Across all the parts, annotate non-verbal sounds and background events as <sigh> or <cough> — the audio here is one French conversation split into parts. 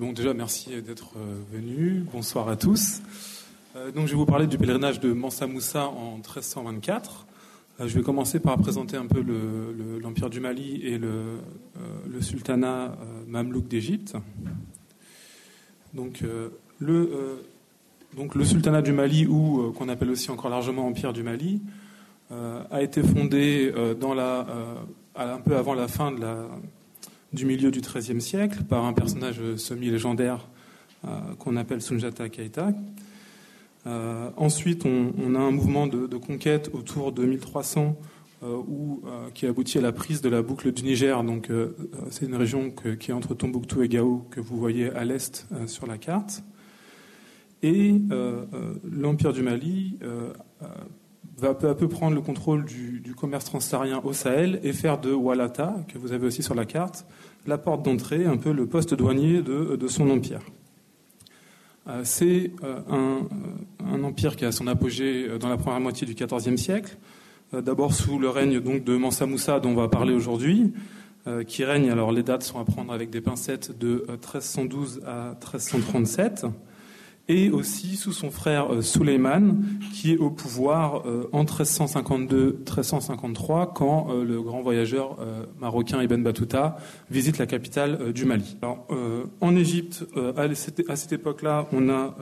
bon, déjà, merci d'être venus. Bonsoir à tous. donc, je vais vous parler du pèlerinage de Mansa Moussa en 1324. je vais commencer par présenter un peu l'Empire du Mali et le, sultanat mamelouk d'Égypte. Donc, le, donc, le sultanat du Mali, ou qu'on appelle aussi encore largement Empire du Mali, a été fondé dans la, un peu avant la fin de la, du milieu du XIIIe siècle par un personnage semi-légendaire euh, qu'on appelle Sunjata Keita. Euh, ensuite, on, a un mouvement de, conquête autour de 1300 euh, qui aboutit à la prise de la boucle du Niger. Donc, c'est une région qui est entre Tombouctou et Gao que vous voyez à l'est sur la carte. Et l'Empire du Mali va peu à peu prendre le contrôle du, commerce transsaharien au Sahel et faire de Walata, que vous avez aussi sur la carte, la porte d'entrée, un peu le poste douanier de, son empire. Euh, c'est euh, euh, un, empire qui a son apogée dans la première moitié du XIVe siècle, d'abord sous le règne donc de Mansa Moussa dont on va parler aujourd'hui, qui règne, alors les dates sont à prendre avec des pincettes, de 1312 à 1337 et aussi sous son frère euh, Suleiman, qui est au pouvoir euh, en 1352-1353, quand euh, le grand voyageur marocain Ibn Battuta visite la capitale du Mali. en Égypte, à cette époque-là, on a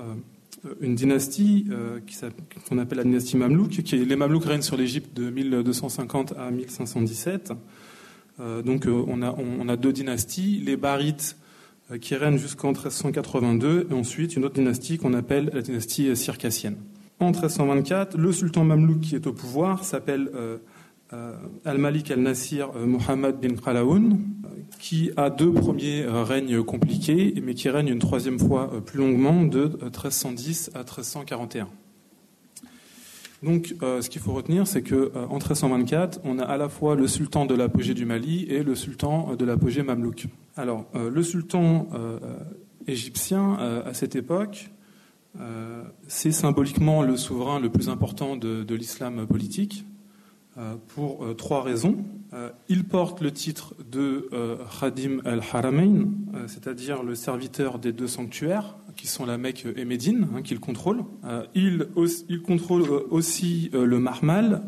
une dynastie qu'on appelle la dynastie Mamelouk. Qui les Mamelouks règnent sur l'Égypte de 1250 à 1517. donc on a, on, a, deux dynasties. Les Barites euh, qui règne jusqu'en 1382, et ensuite une autre dynastie qu'on appelle la dynastie circassienne. En 1324, le sultan mamelouk qui est au pouvoir s'appelle euh, euh, Al-Malik al-Nasir Mohammed bin Khalaoun, qui a deux premiers règnes compliqués, mais qui règne une troisième fois plus longuement de 1310 à 1341. Donc, ce qu'il faut retenir, c'est que en 1324, on a à la fois le sultan de l'apogée du Mali et le sultan de l'apogée mamelouk. Alors, euh, le sultan euh, égyptien, euh, à cette époque, c'est symboliquement le souverain le plus important de, l'islam politique, pour trois raisons. il porte le titre de Khadim al-Haramain, c'est-à-dire le serviteur des deux sanctuaires, qui sont la Mecque et Médine, hein, qu'il contrôle. il, contrôle aussi le Marmal,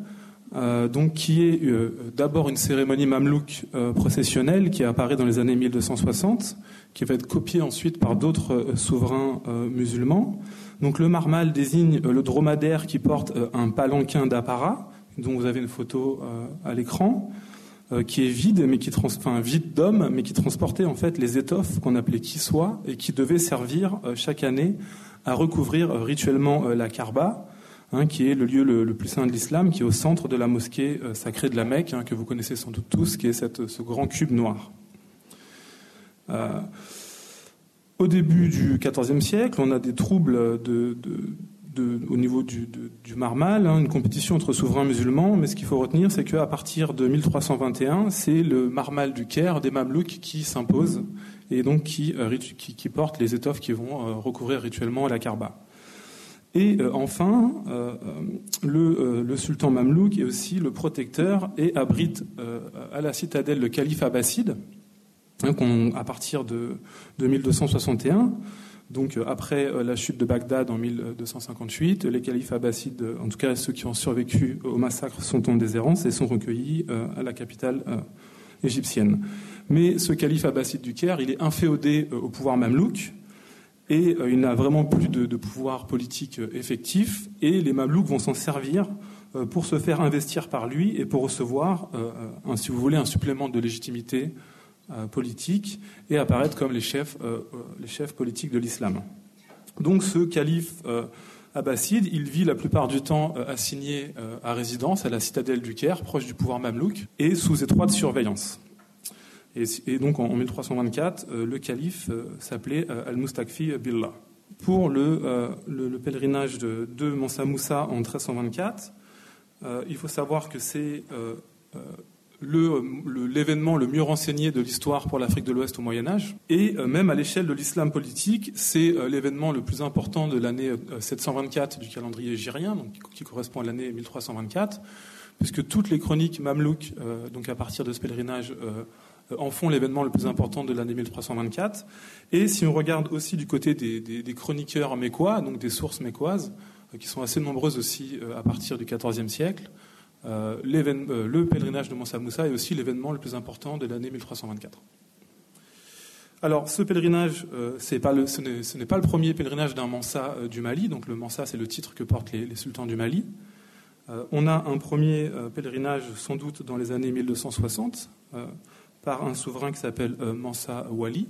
euh, donc qui est euh, d'abord une cérémonie mamelouk euh, processionnelle qui apparaît dans les années 1260, qui va être copiée ensuite par d'autres souverains musulmans. Donc le marmal désigne le dromadaire qui porte un palanquin d'apparat, dont vous avez une photo à l'écran, qui est vide, mais qui vide d'hommes, mais qui transportait en fait les étoffes qu'on appelait kiswa et qui devaient servir chaque année à recouvrir rituellement la Karba Hein, qui est le lieu le, plus saint de l'islam, qui est au centre de la mosquée euh, sacrée de la Mecque, hein, que vous connaissez sans doute tous, qui est ce grand cube noir. Euh, au début du XIVe siècle, on a des troubles de, au niveau du, Marmal, hein, une compétition entre souverains musulmans, mais ce qu'il faut retenir, c'est qu'à partir de 1321, c'est le Marmal du Caire des Mamelouks qui s'impose et donc qui, euh, porte les étoffes qui vont recouvrir rituellement à la Karba. Et euh, enfin, euh, euh, le, sultan mamelouk est aussi le protecteur et abrite à la citadelle le calife abbasside, hein, à partir de, 1261. Donc après la chute de Bagdad en 1258, les califes abbassides, en tout cas ceux qui ont survécu au massacre, sont en déshérence et sont recueillis à la capitale égyptienne. Mais ce calife abbasside du Caire, il est inféodé au pouvoir mamelouk, et euh, il n'a vraiment plus de, pouvoir politique euh, effectif, et les Mamelouks vont s'en servir euh, pour se faire investir par lui et pour recevoir, si vous voulez, un supplément de légitimité politique et apparaître comme les chefs, les chefs politiques de l'islam. Donc ce calife abbasside, il vit la plupart du temps assigné à résidence à la citadelle du Caire, proche du pouvoir mamelouk, et sous étroite surveillance. Et, donc en, 1324, euh, le calife euh, s'appelait euh, Al-Mustakfi Billah. Pour le, pèlerinage de, de Mansa Moussa en 1324, il faut savoir que c'est l'événement le, mieux renseigné de l'histoire pour l'Afrique de l'Ouest au Moyen Âge. Et même à l'échelle de l'islam politique, c'est l'événement le plus important de l'année 724 du calendrier égyrien, donc, qui correspond à l'année 1324, puisque toutes les chroniques mamelouks, donc à partir de ce pèlerinage, en font l'événement le plus important de l'année 1324. Et si on regarde aussi du côté des, chroniqueurs mécois, donc des sources mécoises, qui sont assez nombreuses aussi à partir du XIVe siècle, le pèlerinage de Mansa Moussa est aussi l'événement le plus important de l'année 1324. Alors, ce pèlerinage, euh, ce n'est pas le premier pèlerinage d'un Mansa euh, du Mali. Donc, le Mansa, c'est le titre que portent les, sultans du Mali. Euh, on a un premier pèlerinage, sans doute dans les années 1260, par un souverain qui s'appelle Mansa Wali,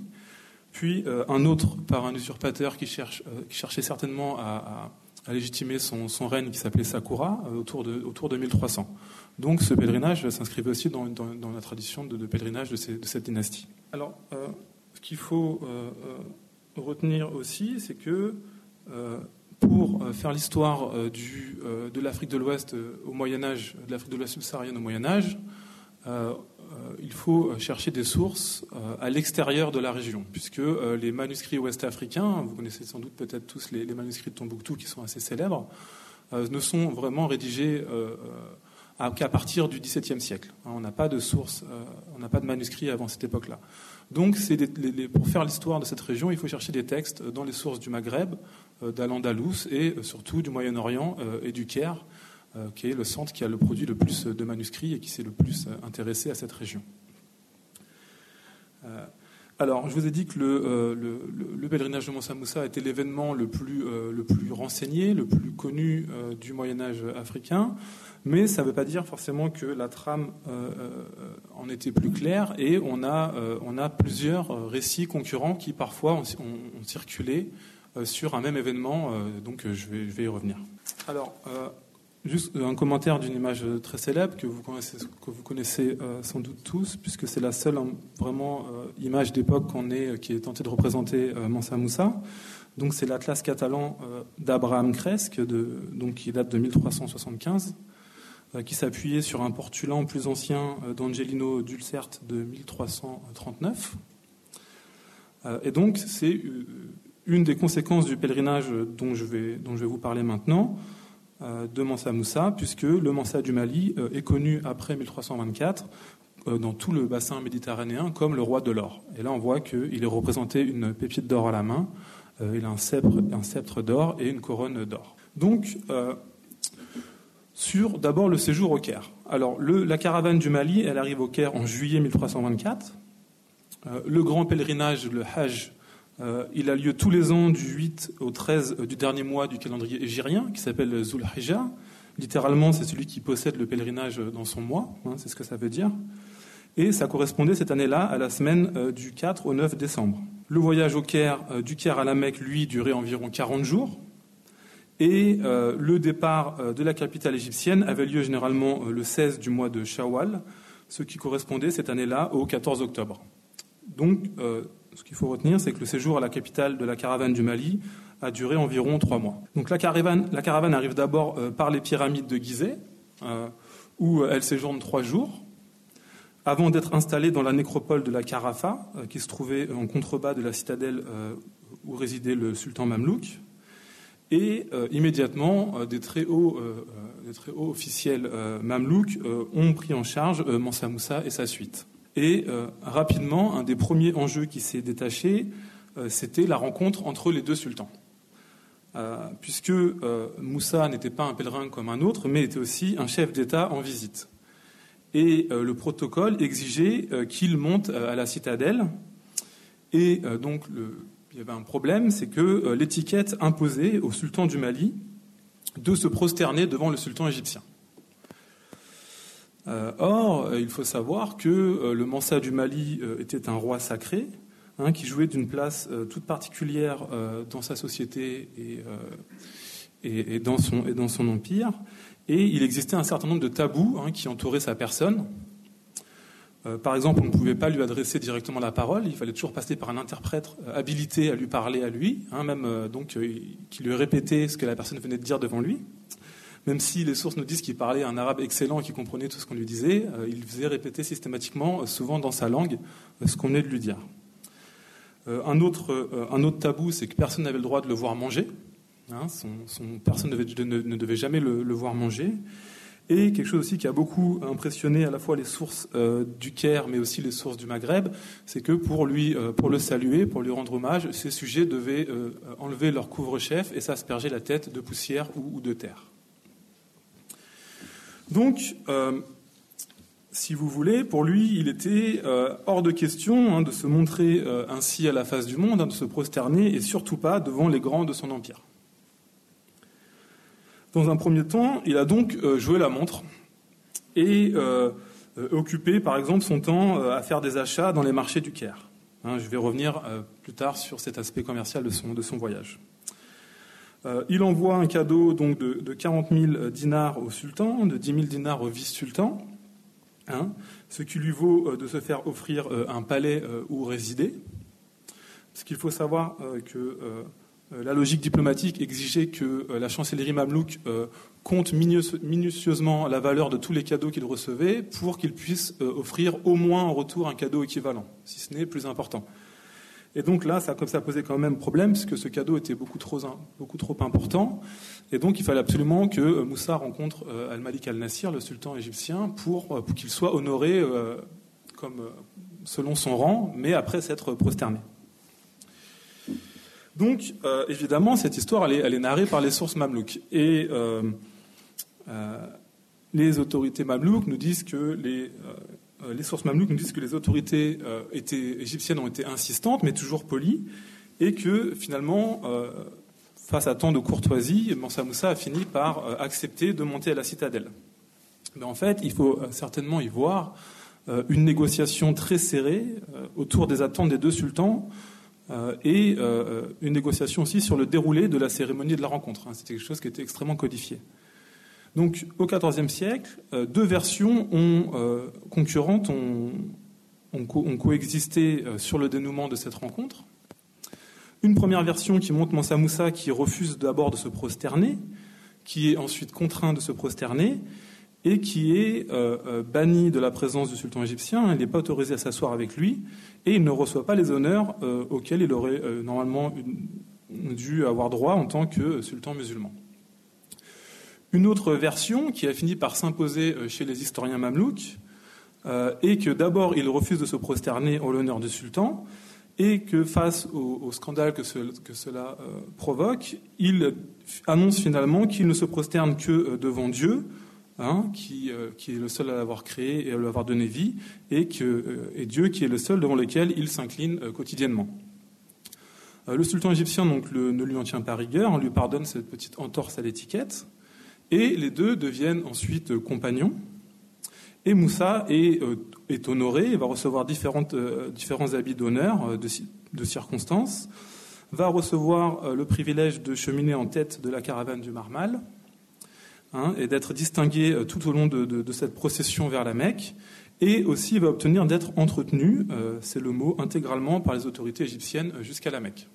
puis un autre par un usurpateur qui cherchait certainement à, légitimer son, règne, qui s'appelait Sakura, autour, de, autour de 1300. Donc, ce pèlerinage s'inscrivait aussi dans, la tradition de, pèlerinage de, cette dynastie. Alors, ce qu'il faut euh, euh, retenir aussi, c'est que euh, pour faire l'histoire de l'Afrique de l'Ouest au Moyen Âge, de l'Afrique de l'Ouest subsaharienne au Moyen Âge, il faut chercher des sources à l'extérieur de la région, puisque les manuscrits ouest-africains, vous connaissez sans doute peut-être tous les, manuscrits de Tombouctou qui sont assez célèbres, ne sont vraiment rédigés qu'à partir du XVIIe siècle. Hein, on n'a pas de sources, on n'a pas de manuscrits avant cette époque-là. Donc, pour faire l'histoire de cette région, il faut chercher des textes dans les sources du Maghreb, euh, d'Al-Andalus et euh, surtout du Moyen-Orient euh, et du Caire, qui est le centre qui a le produit le plus de manuscrits et qui s'est le plus intéressé à cette région. Alors, je vous ai dit que le, pèlerinage de Moussa Moussa était l'événement le plus, le plus renseigné, le plus connu du Moyen Âge africain. Mais ça ne veut pas dire forcément que la trame euh, euh, en était plus claire et on a, euh, on a plusieurs récits concurrents qui parfois ont, circulé sur un même événement, donc je vais, je vais, y revenir. Alors, juste un commentaire d'une image très célèbre que vous connaissez, connaissez sans doute tous, puisque c'est la seule hein, vraiment image d'époque qu'on est, qui est tentée de représenter Mansa Moussa. Donc c'est l'Atlas catalan d'Abraham Cresque, donc, qui date de 1375. Euh, qui s'appuyait sur un portulan plus ancien euh, d'Angelino Dulcert de 1339. Euh, et donc, c'est une des conséquences du pèlerinage dont je vais vous parler maintenant, de Mansa Moussa, puisque le Mansa du Mali est connu après 1324 dans tout le bassin méditerranéen comme le roi de l'or. Et là, on voit qu'il est représenté une pépite d'or à la main, il a un sceptre, d'or et une couronne d'or. Donc, sur d'abord le séjour au Caire. Alors, la caravane du Mali, elle arrive au Caire en juillet 1324. Euh, le grand pèlerinage, le Hajj, euh, il a lieu tous les ans du 8 au 13 euh, du dernier mois du calendrier égyrien, qui s'appelle Zul Hijjah. Littéralement, c'est celui qui possède le pèlerinage dans son mois, hein, c'est ce que ça veut dire. Et ça correspondait cette année-là à la semaine du 4 au 9 décembre. Le voyage au Caire, du Caire à la Mecque, lui, durait environ 40 jours. Et euh, le départ euh, de la capitale égyptienne avait lieu généralement euh, le 16 du mois de Shawwal, ce qui correspondait cette année-là au 14 octobre. Donc, ce qu'il faut retenir, c'est que le séjour à la capitale de la caravane du Mali a duré environ trois mois. Donc la caravane, arrive d'abord par les pyramides de Gizeh, où elle séjourne trois jours, avant d'être installée dans la nécropole de la Carafa, qui se trouvait en contrebas de la citadelle où résidait le sultan Mamlouk, et euh, immédiatement, euh, des, très hauts, euh, des très hauts officiels mamelouks ont pris en charge Mansa Moussa et sa suite. Et rapidement, un des premiers enjeux qui s'est détaché, c'était la rencontre entre les deux sultans. puisque Moussa n'était pas un pèlerin comme un autre, mais était aussi un chef d'État en visite. Et le protocole exigeait qu'il monte à la citadelle. Et donc il y avait un problème, c'est que euh, l'étiquette imposait au sultan du Mali de se prosterner devant le sultan égyptien. Euh, or, euh, il faut savoir que le Mansa du Mali était un roi sacré, hein, qui jouait d'une place toute particulière dans sa société et, dans son, empire. Et il existait un certain nombre de tabous hein, qui entouraient sa personne. Euh, par exemple, on ne pouvait pas lui adresser directement la parole, il fallait toujours passer par un interprète euh, habilité à lui parler à lui, hein, même euh, donc qui lui répétait ce que la personne venait de dire devant lui. Même si les sources nous disent qu'il parlait un arabe excellent et qu'il comprenait tout ce qu'on lui disait, il faisait répéter systématiquement, souvent dans sa langue, ce qu'on venait de lui dire. un, autre, tabou, c'est que personne n'avait le droit de le voir manger. Hein, son, personne ne, devait jamais le, voir manger. Et quelque chose aussi qui a beaucoup impressionné à la fois les sources du Caire, mais aussi les sources du Maghreb, c'est que pour le saluer, pour lui rendre hommage, ces sujets devaient enlever leur couvre-chef et s'asperger la tête de poussière ou, de terre. Donc, si vous voulez, pour lui, il était euh, hors de question hein, de se montrer euh, ainsi à la face du monde, hein, de se prosterner, et surtout pas devant les grands de son empire. Dans un premier temps, il a donc euh, joué la montre et occupé, par exemple, son temps à faire des achats dans les marchés du Caire. Hein, je vais revenir plus tard sur cet aspect commercial de son voyage. Il envoie un cadeau de, de 40 000 dinars au sultan, de 10 000 dinars au vice-sultan, Hein, ce qui lui vaut euh, de se faire offrir euh, un palais euh, où résider. Parce qu'il faut savoir que la logique diplomatique exigeait que la chancellerie mamelouk compte minutieusement la valeur de tous les cadeaux qu'il recevait pour qu'il puisse offrir au moins en retour un cadeau équivalent, si ce n'est plus important. Et donc là, ça, ça posait quand même problème, puisque ce cadeau était beaucoup trop, important. Et donc il fallait absolument que euh, Moussa rencontre euh, Al-Malik al-Nasir, le sultan égyptien, pour, euh, qu'il soit honoré comme, selon son rang, mais après s'être prosterné. Donc, évidemment, cette histoire, elle est, narrée par les sources mamelouks. Et les autorités mamelouks nous disent que les, les sources mamelouks nous disent que les autorités étaient, égyptiennes ont été insistantes, mais toujours polies, et que finalement, face à tant de courtoisie, Mansa Moussa a fini par euh, accepter de monter à la citadelle. Mais en fait, il faut euh, certainement y voir euh, une négociation très serrée autour des attentes des deux sultans et une négociation aussi sur le déroulé de la cérémonie de la rencontre. Hein. C'était quelque chose qui était extrêmement codifié. Donc, au XIVe siècle, deux versions ont, concurrentes ont, coexisté sur le dénouement de cette rencontre. Une première version qui montre Mansa Moussa qui refuse d'abord de se prosterner, qui est ensuite contraint de se prosterner et qui est euh, euh, banni de la présence du sultan égyptien. Il n'est pas autorisé à s'asseoir avec lui et il ne reçoit pas les honneurs euh, auxquels il aurait normalement dû avoir droit en tant que sultan musulman. Une autre version qui a fini par s'imposer chez les historiens mamelouks est que d'abord il refuse de se prosterner en l'honneur du sultan et que face au, scandale que, cela euh, provoque, il annonce finalement qu'il ne se prosterne que euh, devant Dieu, hein, euh, qui, est le seul à l'avoir créé et à lui avoir donné vie, et Dieu qui est le seul devant lequel il s'incline quotidiennement. le sultan égyptien donc, ne lui en tient pas rigueur, on lui pardonne cette petite entorse à l'étiquette, et les deux deviennent ensuite compagnons. Et Moussa est, euh, honoré, il va recevoir euh, différents habits d'honneur, euh, de, de, circonstances, va recevoir le privilège de cheminer en tête de la caravane du Marmal hein, et d'être distingué tout au long de, de, cette procession vers la Mecque. Et aussi va obtenir d'être entretenu, c'est le mot, intégralement par les autorités égyptiennes jusqu'à la Mecque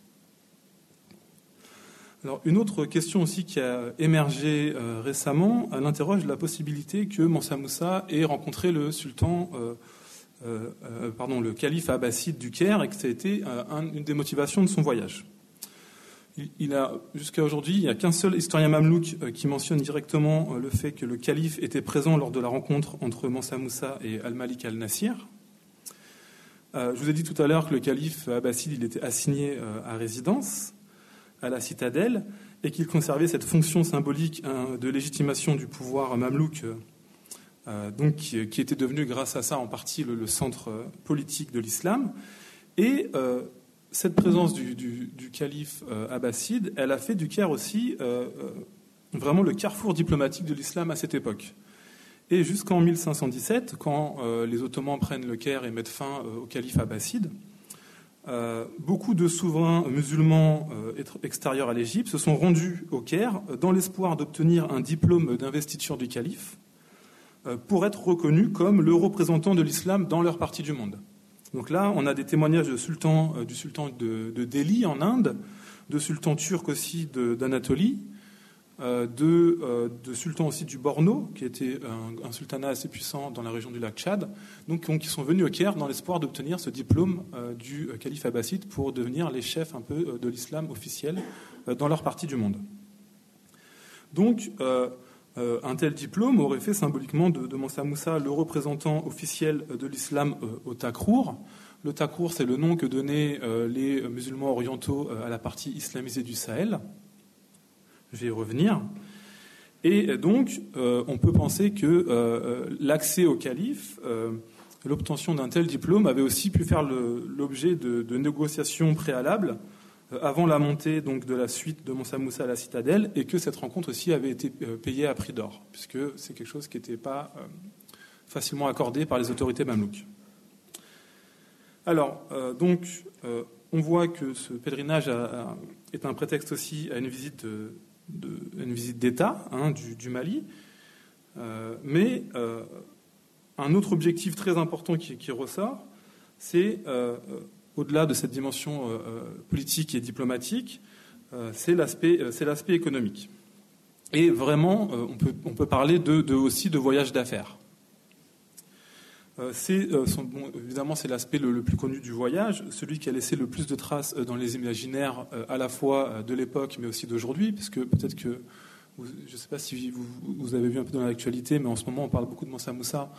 une autre question aussi qui a émergé euh, récemment, elle interroge la possibilité que Mansa Moussa ait rencontré le sultan, euh, euh, pardon, le calife abbasside du Caire et que ça a été une des motivations de son voyage. Il, a jusqu'à aujourd'hui, il n'y a qu'un seul historien mamelouk qui mentionne directement le fait que le calife était présent lors de la rencontre entre Mansa Moussa et Al-Malik al-Nasir. je vous ai dit tout à l'heure que le calife abbasside était assigné à résidence à la citadelle et qu'il conservait cette fonction symbolique hein, de légitimation du pouvoir mamelouk, euh, donc qui, était devenu grâce à ça en partie le, centre euh, politique de l'islam. Et euh, cette présence du, calife abbasside, elle a fait du Caire aussi vraiment le carrefour diplomatique de l'islam à cette époque. Et jusqu'en 1517, quand les Ottomans prennent le Caire et mettent fin au calife abbasside, euh, beaucoup de souverains musulmans euh, extérieurs à l'Égypte se sont rendus au Caire dans l'espoir d'obtenir un diplôme d'investiture du calife euh, pour être reconnus comme le représentant de l'islam dans leur partie du monde. Donc là, on a des témoignages du sultan de Delhi en Inde, de sultans turcs aussi d'Anatolie, euh, de, euh, de, sultans aussi du Borno, qui était un, sultanat assez puissant dans la région du lac Tchad, donc, qui sont venus au Caire dans l'espoir d'obtenir ce diplôme euh, du calife abbasside pour devenir les chefs un peu de l'islam officiel dans leur partie du monde. Donc, un tel diplôme aurait fait symboliquement de, de Mansa Moussa le représentant officiel de l'islam au Takrour. Le Takrour, c'est le nom que donnaient les musulmans orientaux à la partie islamisée du Sahel. Je vais y revenir. Et donc, on peut penser que l'accès au calife l'obtention d'un tel diplôme avait aussi pu faire l'objet de, négociations préalables euh, avant la montée donc de la suite de Moussa Moussa à la citadelle et que cette rencontre aussi avait été euh, payée à prix d'or, puisque c'est quelque chose qui n'était pas euh, facilement accordé par les autorités mamelouques. Alors, donc, on voit que ce pèlerinage est un prétexte aussi à une visite d'État hein, du, Mali, mais un autre objectif très important qui, ressort, c'est, euh, euh, au-delà de cette dimension euh, politique et diplomatique, c'est l'aspect, économique. Et vraiment, on peut, parler aussi de voyage d'affaires. C'est, évidemment, c'est l'aspect le, plus connu du voyage, celui qui a laissé le plus de traces dans les imaginaires à la fois de l'époque, mais aussi d'aujourd'hui, puisque peut-être que, je ne sais pas si vous, avez vu un peu dans l'actualité, mais en ce moment, on parle beaucoup de Mansa Moussa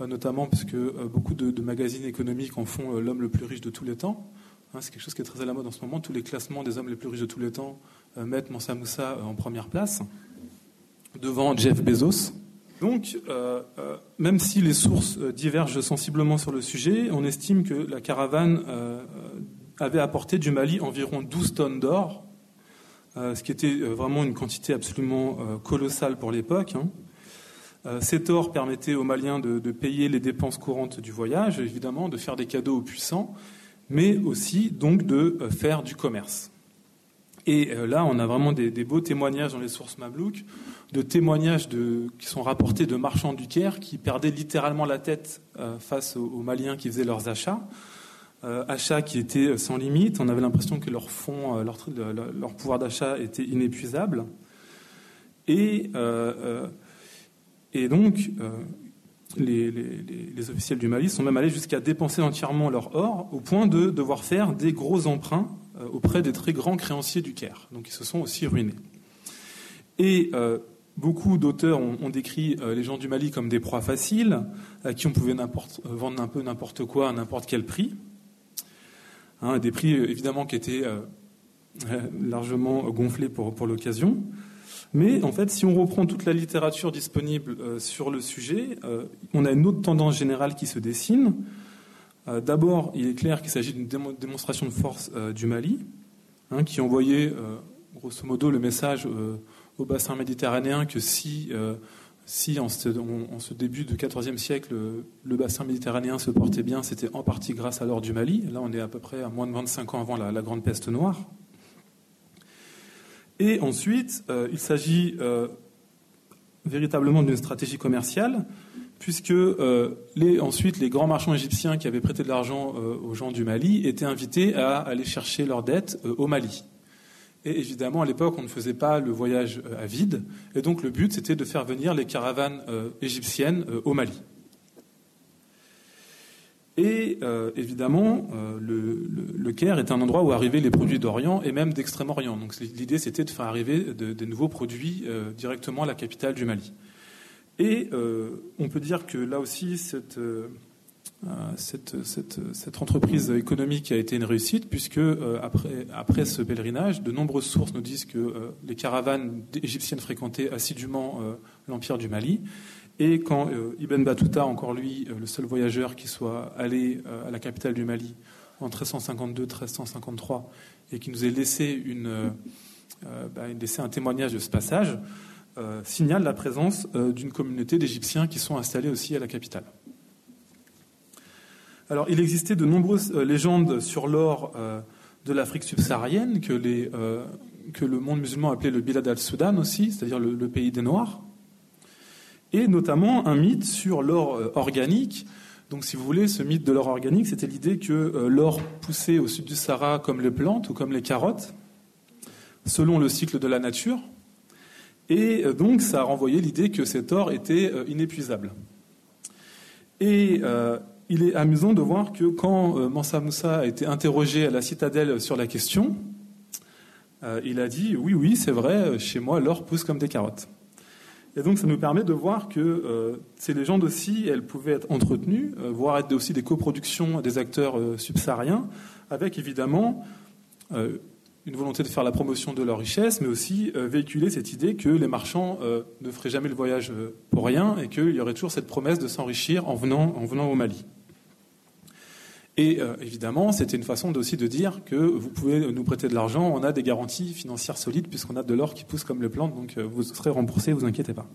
euh, notamment parce que euh, beaucoup de, magazines économiques en font euh, l'homme le plus riche de tous les temps. Hein, c'est quelque chose qui est très à la mode en ce moment. Tous les classements des hommes les plus riches de tous les temps mettent Mansa Moussa en première place, devant Jeff Bezos. Donc, même si les sources divergent sensiblement sur le sujet, on estime que la caravane avait apporté du Mali environ 12 tonnes d'or, ce qui était vraiment une quantité absolument colossale pour l'époque. Hein. Euh, cet or permettait aux Maliens de, payer les dépenses courantes du voyage, évidemment, de faire des cadeaux aux puissants, mais aussi donc de euh, faire du commerce. Et euh, là, on a vraiment des, beaux témoignages dans les sources mablouques, de témoignages qui sont rapportés de marchands du Caire qui perdaient littéralement la tête face aux, Maliens qui faisaient leurs achats. achats qui étaient sans limite. On avait l'impression que leur fonds, leur, pouvoir d'achat était inépuisable. Et donc, euh, les, officiels du Mali sont même allés jusqu'à dépenser entièrement leur or au point de devoir faire des gros emprunts euh, auprès des très grands créanciers du Caire. Donc ils se sont aussi ruinés. Et euh, beaucoup d'auteurs ont, décrit les gens du Mali comme des proies faciles, à qui on pouvait vendre un peu n'importe quoi à n'importe quel prix. Hein, des prix évidemment qui étaient largement gonflés pour l'occasion. Mais en fait, si on reprend toute la littérature disponible euh, sur le sujet, euh, on a une autre tendance générale qui se dessine. Euh, d'abord, il est clair qu'il s'agit d'une démonstration de force du Mali, hein, qui envoyait grosso modo le message au bassin méditerranéen que si, si en, ce, début du XIVe siècle, le bassin méditerranéen se portait bien, c'était en partie grâce à l'or du Mali. Là, on est à peu près à moins de 25 ans avant la grande peste noire. Et ensuite, euh, il s'agit euh, véritablement d'une stratégie commerciale, puisque euh, ensuite les grands marchands égyptiens qui avaient prêté de l'argent aux gens du Mali étaient invités à aller chercher leurs dettes au Mali. Et évidemment, à l'époque, on ne faisait pas le voyage à vide, et donc le but, c'était de faire venir les caravanes égyptiennes au Mali. Et euh, évidemment, euh, le, Caire est un endroit où arrivaient les produits d'Orient et même d'Extrême-Orient. Donc l'idée, c'était de faire arriver de, nouveaux produits euh, directement à la capitale du Mali. Et on peut dire que là aussi, cette, cette, cette, entreprise économique a été une réussite, puisque après, ce pèlerinage, de nombreuses sources nous disent que les caravanes égyptiennes fréquentaient assidûment l'Empire du Mali. Et quand euh, Ibn Battuta, encore lui, euh, le seul voyageur qui soit allé euh, à la capitale du Mali en 1352-1353 et qui nous ait bah, laissé un témoignage de ce passage, signale la présence d'une communauté d'Égyptiens qui sont installés aussi à la capitale. Alors, il existait de nombreuses légendes sur l'or de l'Afrique subsaharienne que, le monde musulman appelait le Bilad al-Soudan aussi, c'est-à-dire le, pays des Noirs et notamment un mythe sur l'or euh, organique. Donc, si vous voulez, ce mythe de l'or organique, c'était l'idée que euh, l'or poussait au sud du Sahara comme les plantes ou comme les carottes, selon le cycle de la nature. Et euh, donc, ça a renvoyé l'idée que cet or était inépuisable. Et il est amusant de voir que quand Mansa Moussa a été interrogé à la citadelle sur la question, il a dit Oui, oui, c'est vrai, chez moi, l'or pousse comme des carottes. Et donc ça nous permet de voir que ces légendes aussi, elles pouvaient être entretenues, voire être aussi des coproductions des acteurs subsahariens, avec évidemment une volonté de faire la promotion de leur richesse, mais aussi véhiculer cette idée que les marchands ne feraient jamais le voyage pour rien et qu'il y aurait toujours cette promesse de s'enrichir en venant, en venant au Mali. Et euh, évidemment, c'était une façon aussi de dire que vous pouvez nous prêter de l'argent, on a des garanties financières solides puisqu'on a de l'or qui pousse comme les plantes, donc euh, vous serez remboursé, vous inquiétez pas.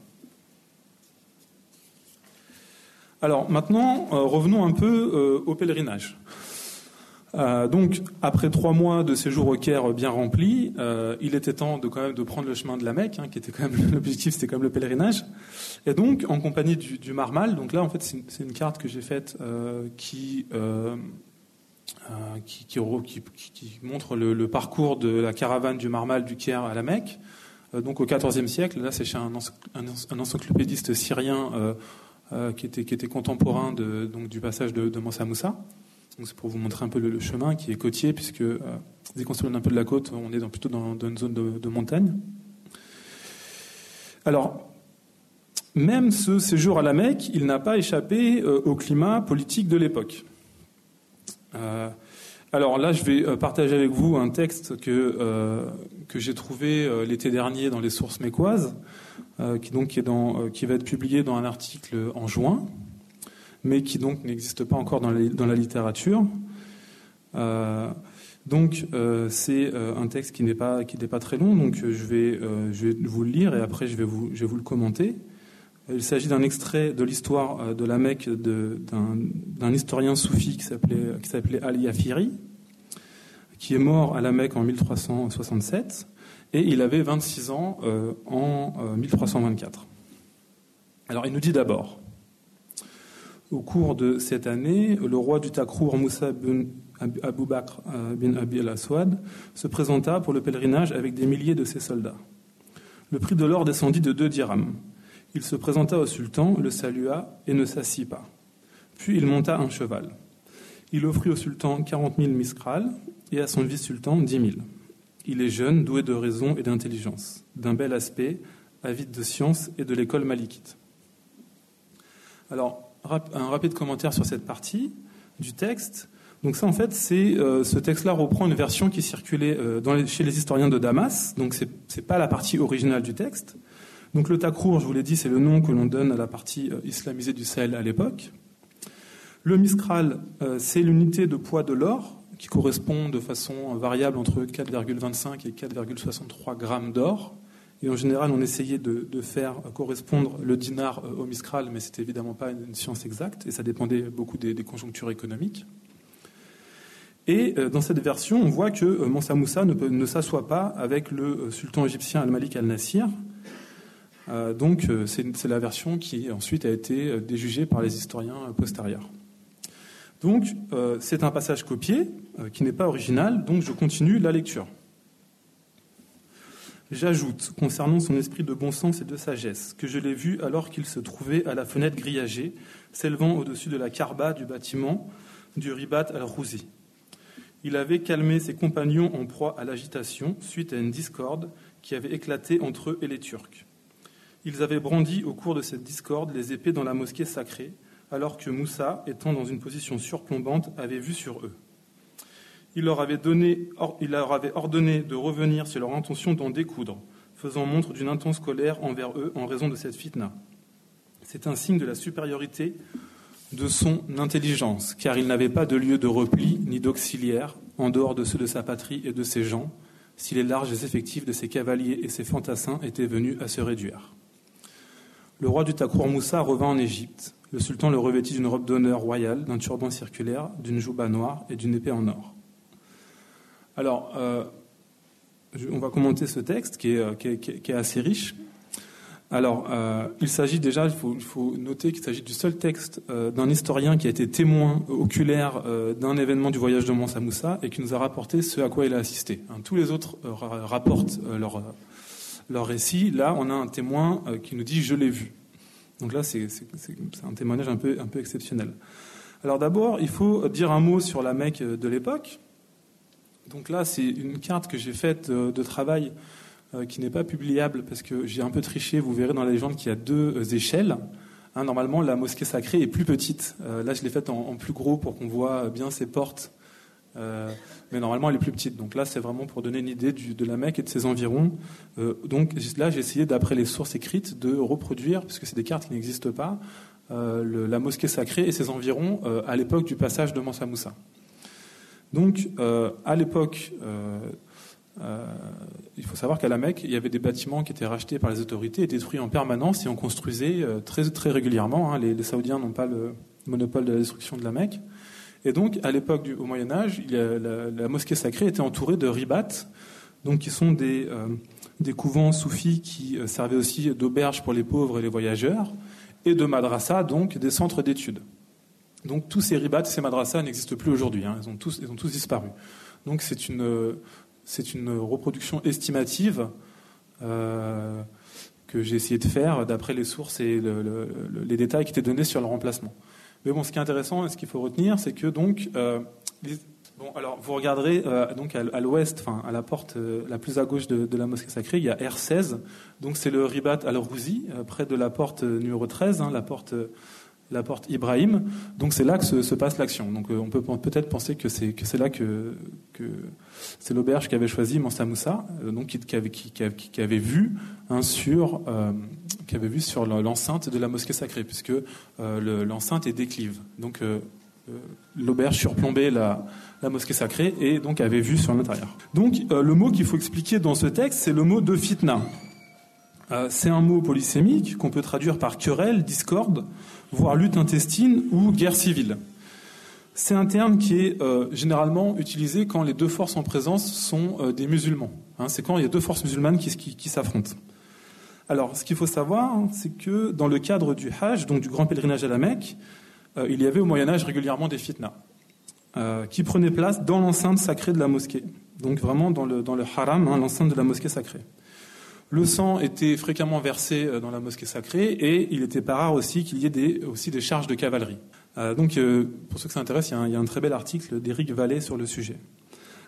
Alors maintenant, euh, revenons un peu au pèlerinage. Donc, après trois mois de séjour au Caire bien rempli, il était temps de quand même de prendre le chemin de la Mecque, hein, qui était quand même <laughs> l'objectif, c'était quand même le pèlerinage. Et donc, en compagnie du, Marmal, donc là, en fait, c'est une, carte que j'ai faite euh, euh, euh, qui, qui, montre le, parcours de la caravane du Marmal du Caire à la Mecque. donc, au XIVe siècle, là, c'est chez un, encyclopédiste syrien qui, était, qui était contemporain donc, du passage de, de Mansa Moussa. C'est pour vous montrer un peu le, chemin qui est côtier, puisque dès qu'on s'éloigne un peu de la côte, on est plutôt dans, une zone de, de montagne. Alors, même ce séjour à la Mecque, il n'a pas échappé euh, au climat politique de l'époque. Euh, alors là, je vais euh, partager avec vous un texte que, que j'ai trouvé l'été dernier dans les sources mécoises, qui, donc, est dans, qui va être publié dans un article en juin, mais qui donc n'existe pas encore dans la, littérature. donc c'est un texte qui n'est pas, qui pas très long, donc je vais, je vais vous le lire et après je vais vous, je vais vous le commenter. Il s'agit d'un extrait de l'histoire euh, de la Mecque d'un historien soufi qui s'appelait Al-Yafiri, qui est mort à la Mecque en 1367, et il avait 26 ans euh, en 1324. Euh, Alors il nous dit d'abord, au cours de cette année, le roi du Takrour, Moussa bin Bakr bin Abi al-Aswad, se présenta pour le pèlerinage avec des milliers de ses soldats. Le prix de l'or descendit de deux dirhams. Il se présenta au sultan, le salua et ne s'assit pas. Puis il monta un cheval. Il offrit au sultan quarante mille miskrals et à son vice-sultan dix mille. Il est jeune, doué de raison et d'intelligence, d'un bel aspect, avide de science et de l'école malikite. Alors, un rapide commentaire sur cette partie du texte. Donc ça, en fait, c'est euh, ce texte-là reprend une version qui circulait euh, chez les historiens de Damas. Donc c'est n'est pas la partie originale du texte. Donc le takrour, je vous l'ai dit, c'est le nom que l'on donne à la partie euh, islamisée du Sahel à l'époque. Le miskral, c'est l'unité de poids de l'or qui correspond de façon variable entre 4,25 et 4,63 grammes d'or. Et en général, on essayait de, faire correspondre le dinar euh, au miskral, mais c'était évidemment pas une science exacte, et ça dépendait beaucoup des, conjonctures économiques. Et dans cette version, on voit que Mansa Moussa ne, s'assoit pas avec le sultan égyptien Al-Malik al-Nasir, euh, donc euh, c'est la version qui ensuite a été euh, déjugée par les historiens postérieurs. Donc c'est un passage copié qui n'est pas original, donc je continue la lecture. J'ajoute, concernant son esprit de bon sens et de sagesse, que je l'ai vu alors qu'il se trouvait à la fenêtre grillagée, s'élevant au-dessus de la carba du bâtiment du Ribat al-Rouzi. Il avait calmé ses compagnons en proie à l'agitation suite à une discorde qui avait éclaté entre eux et les Turcs. Ils avaient brandi au cours de cette discorde les épées dans la mosquée sacrée, alors que Moussa, étant dans une position surplombante, avait vu sur eux. Il leur avait, ordonné de revenir sur leur intention d'en découdre, faisant montre d'une intense colère envers eux en raison de cette fitna. C'est un signe de la supériorité de son intelligence, car il n'avait pas de lieu de repli ni d'auxiliaire en dehors de ceux de sa patrie et de ses gens, si les larges effectifs de ses cavaliers et ses fantassins étaient venus à se réduire. Le roi du Takour Moussa revint en Égypte. Le sultan le revêtit d'une robe d'honneur royale, d'un turban circulaire, d'une jouba noire et d'une épée en or. Alors, euh, on va commenter ce texte qui est, euh, assez riche. Alors, euh, il s'agit déjà, il faut, noter qu'il s'agit du seul texte d'un historien qui a été témoin oculaire d'un événement du voyage de Mansa Moussa et qui nous a rapporté ce à quoi il a assisté. Hein, tous les autres rapportent leur récit. Là, on a un témoin qui nous dit je l'ai vu. Donc là, c'est un témoignage un peu, un peu exceptionnel. Alors d'abord, il faut dire un mot sur la Mecque de l'époque. Donc là, c'est une carte que j'ai faite euh, de travail qui n'est pas publiable parce que j'ai un peu triché. Vous verrez dans la légende qu'il y a deux échelles. Hein, normalement, la mosquée sacrée est plus petite. là, je l'ai faite en, plus gros pour qu'on voit bien ses portes. mais normalement, elle est plus petite. Donc là, c'est vraiment pour donner une idée de la Mecque et de ses environs. donc là, j'ai essayé, d'après les sources écrites, de reproduire, puisque c'est des cartes qui n'existent pas, la mosquée sacrée et ses environs à l'époque du passage de Mansa Moussa. Donc, euh, à l'époque, euh, euh, il faut savoir qu'à la Mecque, il y avait des bâtiments qui étaient rachetés par les autorités et détruits en permanence et on construisait très, très régulièrement. Hein. Les, Saoudiens n'ont pas le monopole de la destruction de la Mecque. Et donc, à l'époque du Moyen Âge, la, mosquée sacrée était entourée de ribats, donc qui sont des, des couvents soufis qui servaient aussi d'auberges pour les pauvres et les voyageurs, et de madrasas, donc des centres d'études. Donc tous ces ribats, ces madrasas n'existent plus aujourd'hui. Hein. Ils, ont tous, ils disparu. Donc c'est une, c'est une reproduction estimative euh, que j'ai essayé de faire d'après les sources et les détails qui étaient donnés sur le remplacement. Mais bon, ce qui est intéressant et ce qu'il faut retenir, c'est que donc, euh, bon, alors vous regarderez euh, donc à, l'ouest, enfin à la porte la plus à gauche de, la mosquée sacrée, il y a R16. Donc c'est le ribat al-Rouzi, près de la porte numéro 13, hein, la porte la porte Ibrahim. Donc c'est là que se, passe l'action. Donc euh, on peut peut-être penser que c'est que c'est là que, c'est l'auberge qui avait choisi Mansa Moussa, euh, donc qui, avait, qui, avait vu sur euh, qui avait vu sur l'enceinte de la mosquée sacrée, puisque l'enceinte est déclive. Donc l'auberge surplombait la, la mosquée sacrée et donc avait vu sur l'intérieur. Donc le mot qu'il faut expliquer dans ce texte, c'est le mot de fitna. C'est un mot polysémique qu'on peut traduire par querelle, discorde voire lutte intestine ou guerre civile. C'est un terme qui est euh, généralement utilisé quand les deux forces en présence sont euh, des musulmans. Hein. c'est quand il y a deux forces musulmanes qui, s'affrontent. Alors, ce qu'il faut savoir, hein, c'est que dans le cadre du Hajj, donc du grand pèlerinage à la Mecque, euh, il y avait au Moyen Âge régulièrement des fitnas qui prenaient place dans l'enceinte sacrée de la mosquée. Donc vraiment dans le, dans le haram, hein, l'enceinte de la mosquée sacrée. Le sang était fréquemment versé euh, dans la mosquée sacrée et il n'était pas rare aussi qu'il y ait des, aussi des charges de cavalerie. Euh, donc, euh, pour ceux que ça intéresse, il y, a un, très bel article d'Éric Vallée sur le sujet.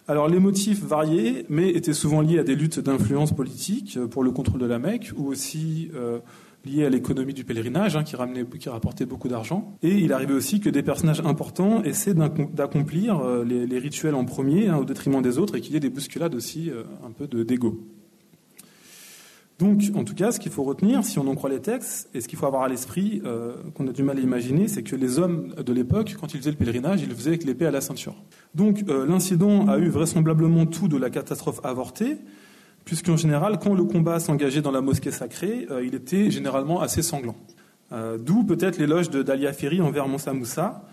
Alors, les motifs variaient, mais étaient souvent liés à des luttes d'influence politique pour le contrôle de la Mecque ou aussi liés à l'économie du pèlerinage, hein, qui, rapportait beaucoup d'argent. Et il arrivait aussi que des personnages importants essaient d'accomplir les, rituels en premier hein, au détriment des autres et qu'il y ait des bousculades aussi un peu d'ego. Donc, en tout cas, ce qu'il faut retenir, si on en croit les textes, et ce qu'il faut avoir à l'esprit, euh, qu'on a du mal à imaginer, c'est que les hommes de l'époque, quand ils faisaient le pèlerinage, ils le faisaient avec l'épée à la ceinture. Donc, euh, l'incident a eu vraisemblablement tout de la catastrophe avortée, puisqu'en général, quand le combat s'engageait dans la mosquée sacrée, euh, il était généralement assez sanglant. D'où peut-être l'éloge de Dalia Ferry envers Mansa Moussa,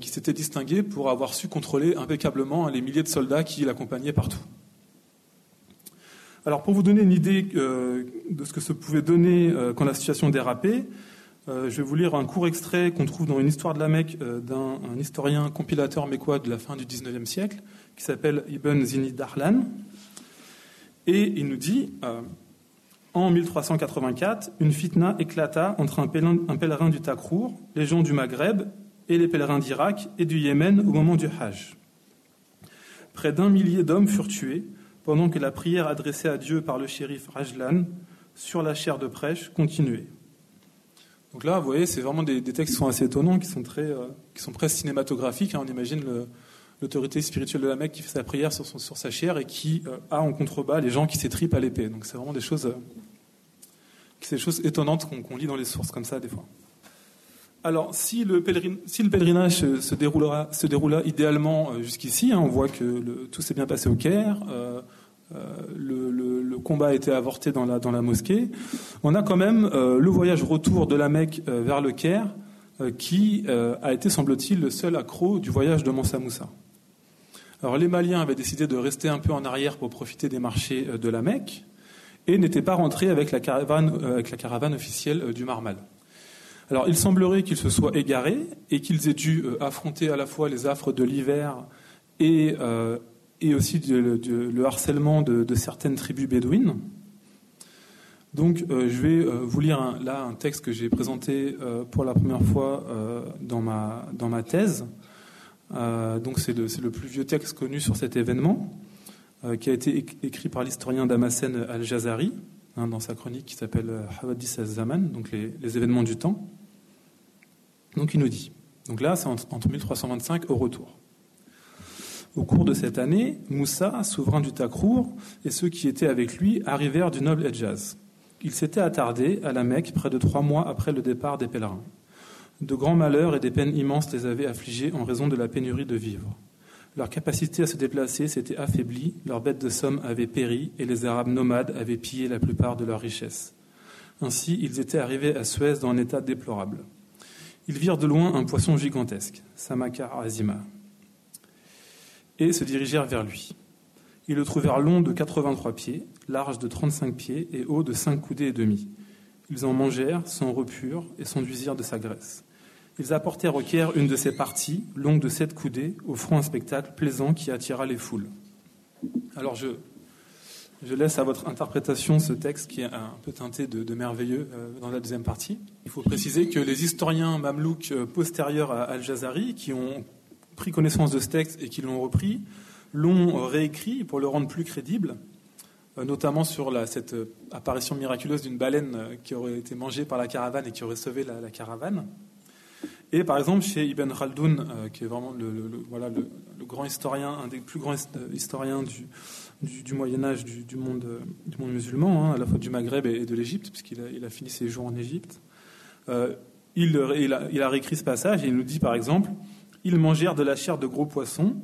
qui s'était distingué pour avoir su contrôler impeccablement les milliers de soldats qui l'accompagnaient partout. Alors pour vous donner une idée euh, de ce que ça pouvait donner euh, quand la situation dérapait, euh, je vais vous lire un court extrait qu'on trouve dans une histoire de la Mecque d'un historien compilateur mécois de la fin du XIXe siècle, qui s'appelle Ibn Zini Darlan. Et il nous dit, en 1384, une fitna éclata entre un pèlerin, un pèlerin du Takrour, les gens du Maghreb et les pèlerins d'Irak et du Yémen au moment du Hajj. Près d'un millier d'hommes furent tués, pendant que la prière adressée à Dieu par le shérif Rajlan sur la chaire de prêche continuait. Donc là, vous voyez, c'est vraiment des, textes qui sont assez étonnants, qui sont, très, euh, qui sont presque cinématographiques. Hein. On imagine l'autorité spirituelle de la Mecque qui fait sa prière sur, sa chair et qui euh, a en contrebas les gens qui s'étripent à l'épée. Donc c'est vraiment des choses, euh, des choses étonnantes qu'on lit dans les sources comme ça des fois. Alors, si le, pèlerinage se déroula idéalement jusqu'ici, hein, on voit que tout s'est bien passé au Caire, euh, le, combat a été avorté dans la, mosquée. On a quand même euh, le voyage retour de la Mecque euh, vers le Caire, qui a été, semble-t-il, le seul accro du voyage de Mansa Moussa. Alors les Maliens avaient décidé de rester un peu en arrière pour profiter des marchés de la Mecque et n'étaient pas rentrés avec la caravane, avec la caravane officielle du Marmal. Alors il semblerait qu'ils se soient égarés et qu'ils aient dû affronter à la fois les affres de l'hiver et, et aussi le harcèlement de, certaines tribus bédouines. Donc euh, je vais euh, vous lire là un texte que j'ai présenté euh, pour la première fois dans, ma, thèse. donc c'est le, plus vieux texte connu sur cet événement. qui a été écrit par l'historien Damasen al-Jazari, hein, dans sa chronique qui s'appelle Hawadis al-Zaman, donc les, événements du temps. Donc il nous dit, donc là c'est entre 1325 au retour. Au cours de cette année, Moussa, souverain du Takrour, et ceux qui étaient avec lui arrivèrent du noble Edjaz. Ils s'étaient attardés à la Mecque près de trois mois après le départ des pèlerins. De grands malheurs et des peines immenses les avaient affligés en raison de la pénurie de vivres. Leur capacité à se déplacer s'était affaiblie, leurs bêtes de somme avaient péri et les Arabes nomades avaient pillé la plupart de leurs richesses. Ainsi, ils étaient arrivés à Suez dans un état déplorable. Ils virent de loin un poisson gigantesque, Samakar Azima, et se dirigèrent vers lui. Ils le trouvèrent long de 83 pieds, large de 35 pieds et haut de 5 coudées et demi. Ils en mangèrent, s'en repurent et s'enduisirent de sa graisse. Ils apportèrent au Caire une de ces parties, longue de sept coudées, offrant un spectacle plaisant qui attira les foules. Alors je, je laisse à votre interprétation ce texte qui est un peu teinté de, merveilleux euh, dans la deuxième partie. Il faut préciser que les historiens mamelouks euh, postérieurs à Al-Jazari, qui ont pris connaissance de ce texte et qui l'ont repris, l'ont réécrit pour le rendre plus crédible, euh, notamment sur cette euh, apparition miraculeuse d'une baleine euh, qui aurait été mangée par la caravane et qui aurait sauvé la, caravane. Et par exemple, chez Ibn Khaldoun, qui est vraiment le, voilà, le, grand historien, un des plus grands historiens du, du, Moyen Âge, du, monde, du monde musulman, hein, à la fois du Maghreb et, de l'Égypte, puisqu'il a, il a, fini ses jours en Égypte, il, il, a, il a réécrit ce passage et il nous dit par exemple ils mangèrent de la chair de gros poissons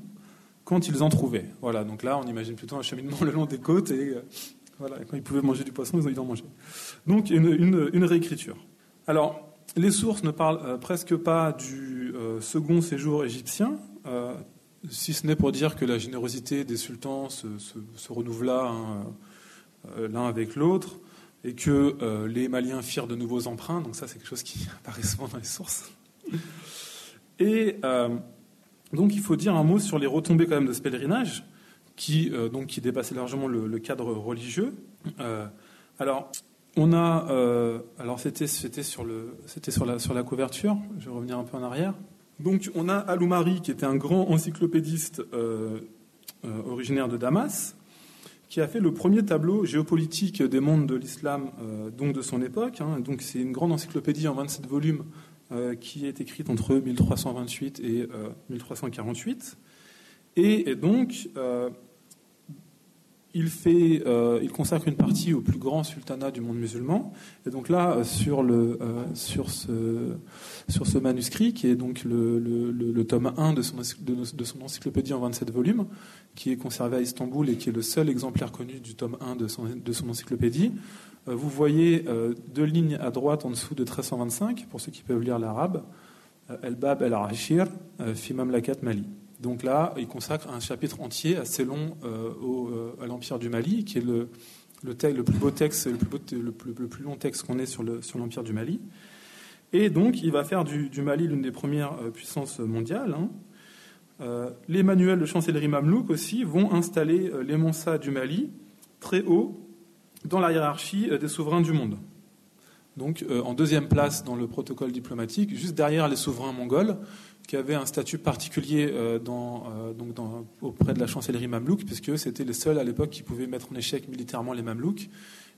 quand ils en trouvaient. Voilà, donc là, on imagine plutôt un cheminement le long des côtes et euh, voilà, quand ils pouvaient manger du poisson, ils en mangeaient. Donc, une, réécriture. Alors, les sources ne parlent euh, presque pas du euh, second séjour égyptien, si ce n'est pour dire que la générosité des sultans se, renouvela hein, l'un avec l'autre et que les Maliens firent de nouveaux emprunts. Donc ça, c'est quelque chose qui <laughs> apparaît souvent dans les sources. Et euh, donc il faut dire un mot sur les retombées quand même de ce pèlerinage, qui, euh, donc, qui dépassait largement le, cadre religieux. Euh, alors, on a, alors c'était sur le sur la sur la couverture. Je vais revenir un peu en arrière. Donc on a Aloumari qui était un grand encyclopédiste originaire de Damas, qui a fait le premier tableau géopolitique des mondes de l'islam, donc de son époque. Hein. c'est une grande encyclopédie en 27 volumes euh, qui est écrite entre 1328 et 1348. Euh, et, donc, euh, il, fait, il consacre une partie au plus grand sultanat du monde musulman. Et donc là, sur, le, sur, ce, manuscrit, qui est donc le, tome 1 de son, encyclopédie en 27 volumes, qui est conservé à Istanbul et qui est le seul exemplaire connu du tome 1 de son, encyclopédie, euh, vous voyez euh, deux lignes à droite en dessous de 1325, pour ceux qui peuvent lire l'arabe, euh, El Bab El Arashir, Fimam Lakat Mali. Donc là, il consacre un chapitre entier assez long à l'Empire du Mali, qui est le, plus beau texte, le plus, long texte qu'on ait sur l'Empire du Mali. Et donc, il va faire du, Mali l'une des premières puissances mondiales. Hein. les manuels de chancellerie mamelouk aussi vont installer les Monsa du Mali très haut dans la hiérarchie euh, des souverains du monde. Donc euh, en deuxième place dans le protocole diplomatique, juste derrière les souverains mongols, qui avaient un statut particulier euh, donc auprès de la chancellerie mamelouk, puisque c'était les seuls à l'époque qui pouvaient mettre en échec militairement les mamelouks.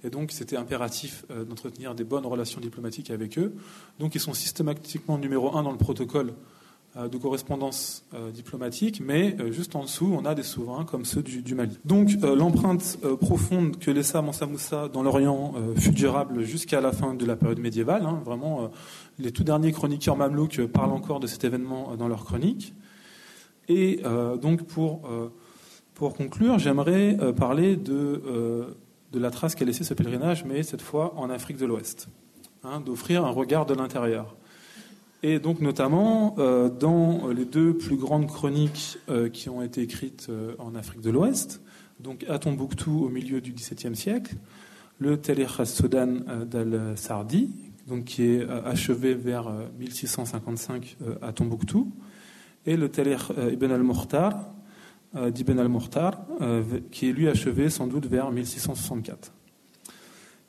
Et donc c'était impératif d'entretenir des bonnes relations diplomatiques avec eux. Donc ils sont systématiquement numéro un dans le protocole euh, de correspondance euh, diplomatique, mais euh, juste en dessous, on a des souverains comme ceux du, Mali. Donc l'empreinte profonde que laissa Mansa Moussa dans l'Orient fut durable jusqu'à la fin de la période médiévale. Hein. vraiment, les tout derniers chroniqueurs mamelouks parlent encore de cet événement dans leurs chroniques. Et donc pour, pour conclure, j'aimerais parler de, de la trace qu'a laissé ce pèlerinage, mais cette fois en Afrique de l'Ouest, hein, d'offrir un regard de l'intérieur. Et donc notamment euh, dans les deux plus grandes chroniques euh, qui ont été écrites euh, en Afrique de l'Ouest, donc à Tombouctou au milieu du XVIIe siècle, le Telekh Soudan d'Al-Sardi, donc qui est achevé vers 1655 à Tombouctou, et le Telekh Ibn al-Mukhtar d'Ibn al-Mukhtar, qui est lui achevé sans doute vers 1664.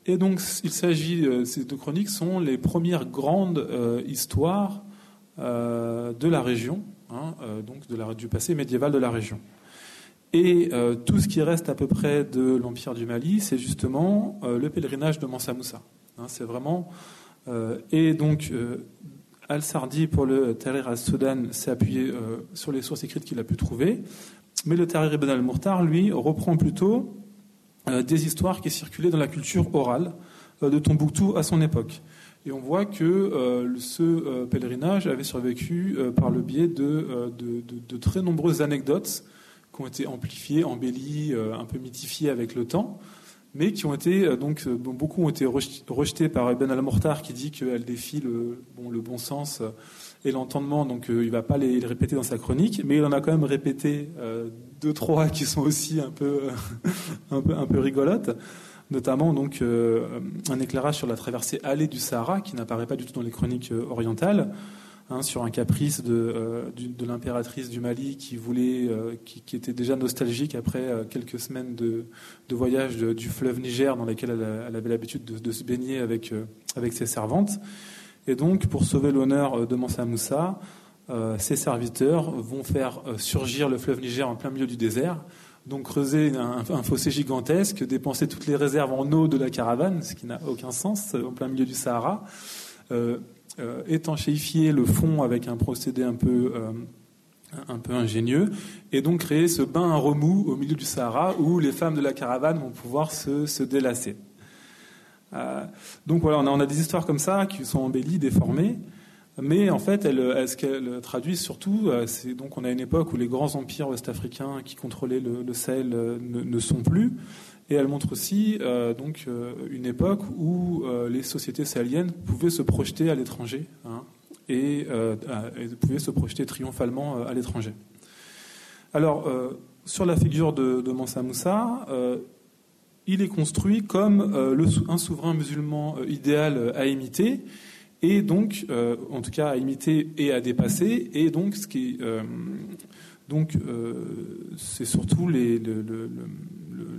Et donc, il s'agit, euh, ces deux chroniques sont les premières grandes euh, histoires euh, de la région, hein, donc de la, du passé médiéval de la région. Et tout ce qui reste à peu près de l'Empire du Mali, c'est justement le pèlerinage de Mansa Moussa. Hein, c'est vraiment. Et donc, Al-Sardi, pour le Tahrir al-Soudan, s'est appuyé sur les sources écrites qu'il a pu trouver. Mais le Tahrir ibn al-Murtar, lui, reprend plutôt des histoires qui circulaient dans la culture orale de Tombouctou à son époque. Et on voit que euh, ce euh, pèlerinage avait survécu euh, par le biais de, de, très nombreuses anecdotes qui ont été amplifiées, embellies, un peu mythifiées avec le temps, mais qui ont été donc beaucoup ont été rejetées par Ibn al-Mortar qui dit qu'elle défie le bon, sens et l'entendement, donc il ne va pas les, répéter dans sa chronique, mais il en a quand même répété deux trois qui sont aussi un peu <laughs> un peu un peu rigolotes notamment donc euh, un éclairage sur la traversée allée du Sahara qui n'apparaît pas du tout dans les chroniques euh, orientales. Hein, sur un caprice de, euh, de l'impératrice du Mali qui voulait, qui, qui, était déjà nostalgique après quelques semaines de, voyage du fleuve Niger dans lequel elle, avait l'habitude de, se baigner avec, ses servantes. Et donc, pour sauver l'honneur de Mansa Moussa, ses serviteurs vont faire surgir le fleuve Niger en plein milieu du désert donc creuser un, fossé gigantesque, dépenser toutes les réserves en eau de la caravane, ce qui n'a aucun sens, en plein milieu du Sahara, euh, euh, étanchéifier le fond avec un procédé un peu, euh, un peu ingénieux, et donc créer ce bain à remous au milieu du Sahara où les femmes de la caravane vont pouvoir se, se délasser. donc voilà, on a, on a, des histoires comme ça qui sont embellies, déformées. Mais en fait, ce qu'elle traduit surtout, euh, c'est donc on a une époque où les grands empires ouest-africains qui contrôlaient le, Sahel euh, ne, sont plus, et elle montre aussi euh, donc une époque où les sociétés sahéliennes pouvaient se projeter à l'étranger hein, et, pouvaient se projeter triomphalement à l'étranger. Alors sur la figure de, Mansa Moussa, il est construit comme un souverain musulman idéal à imiter et donc, euh, en tout cas, à imiter et à dépasser. Et donc, ce qui, euh, donc, euh, c'est surtout les, le, le,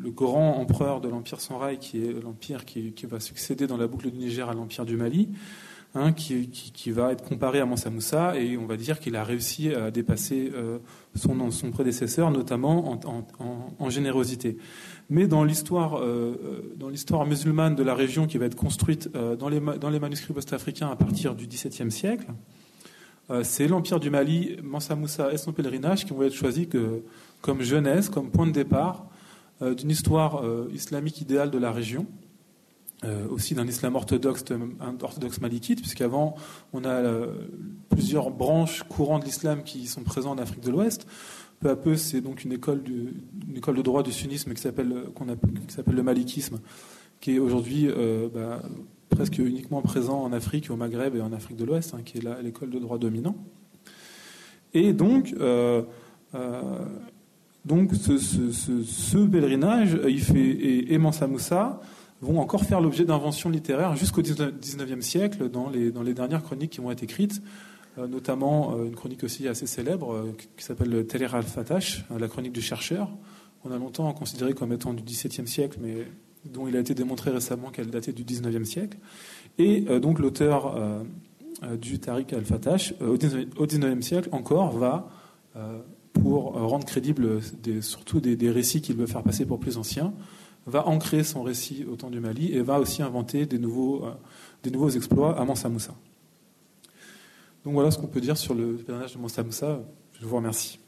le, grand empereur de l'empire Sanrai, qui est l'empire qui, va succéder dans la boucle du Niger à l'empire du Mali, hein, qui, va être comparé à Mansa Moussa, et on va dire qu'il a réussi à dépasser son, son prédécesseur, notamment en, générosité. Mais dans l'histoire, euh, euh, dans l'histoire musulmane de la région qui va être construite euh, dans, les, manuscrits post-africains à partir du XVIIe siècle, c'est l'empire du Mali, Mansa Moussa et son pèlerinage qui vont être choisis comme genèse, comme point de départ d'une histoire islamique idéale de la région. aussi d'un islam orthodoxe, orthodoxe malikite, puisqu'avant, on a plusieurs branches courants de l'islam qui sont présents en Afrique de l'Ouest peu à peu, c'est donc une école, de droit du sunnisme qui s'appelle, qu'on s'appelle le malikisme, qui est aujourd'hui euh, bah, presque uniquement présent en Afrique, au Maghreb et en Afrique de l'Ouest, hein, qui est l'école de droit dominant. Et donc, euh, euh, donc ce, pèlerinage, il fait, et, et Mansa Moussa vont encore faire l'objet d'inventions littéraires jusqu'au 19e siècle dans les, dernières chroniques qui vont être écrites. Euh, notamment euh, une chronique aussi assez célèbre euh, qui s'appelle Teler al-Fatash, la chronique du chercheur. On a longtemps considéré comme étant du XVIIe siècle, mais dont il a été démontré récemment qu'elle datait du XIXe siècle. Et donc l'auteur du Tariq al-Fatash, au XIXe siècle encore, va, pour rendre crédibles surtout des, récits qu'il veut faire passer pour plus anciens, va ancrer son récit au temps du Mali et va aussi inventer des nouveaux, des nouveaux exploits à Mansa Moussa. Donc voilà ce qu'on peut dire sur le pèlerinage de Mansa Moussa. Je vous remercie.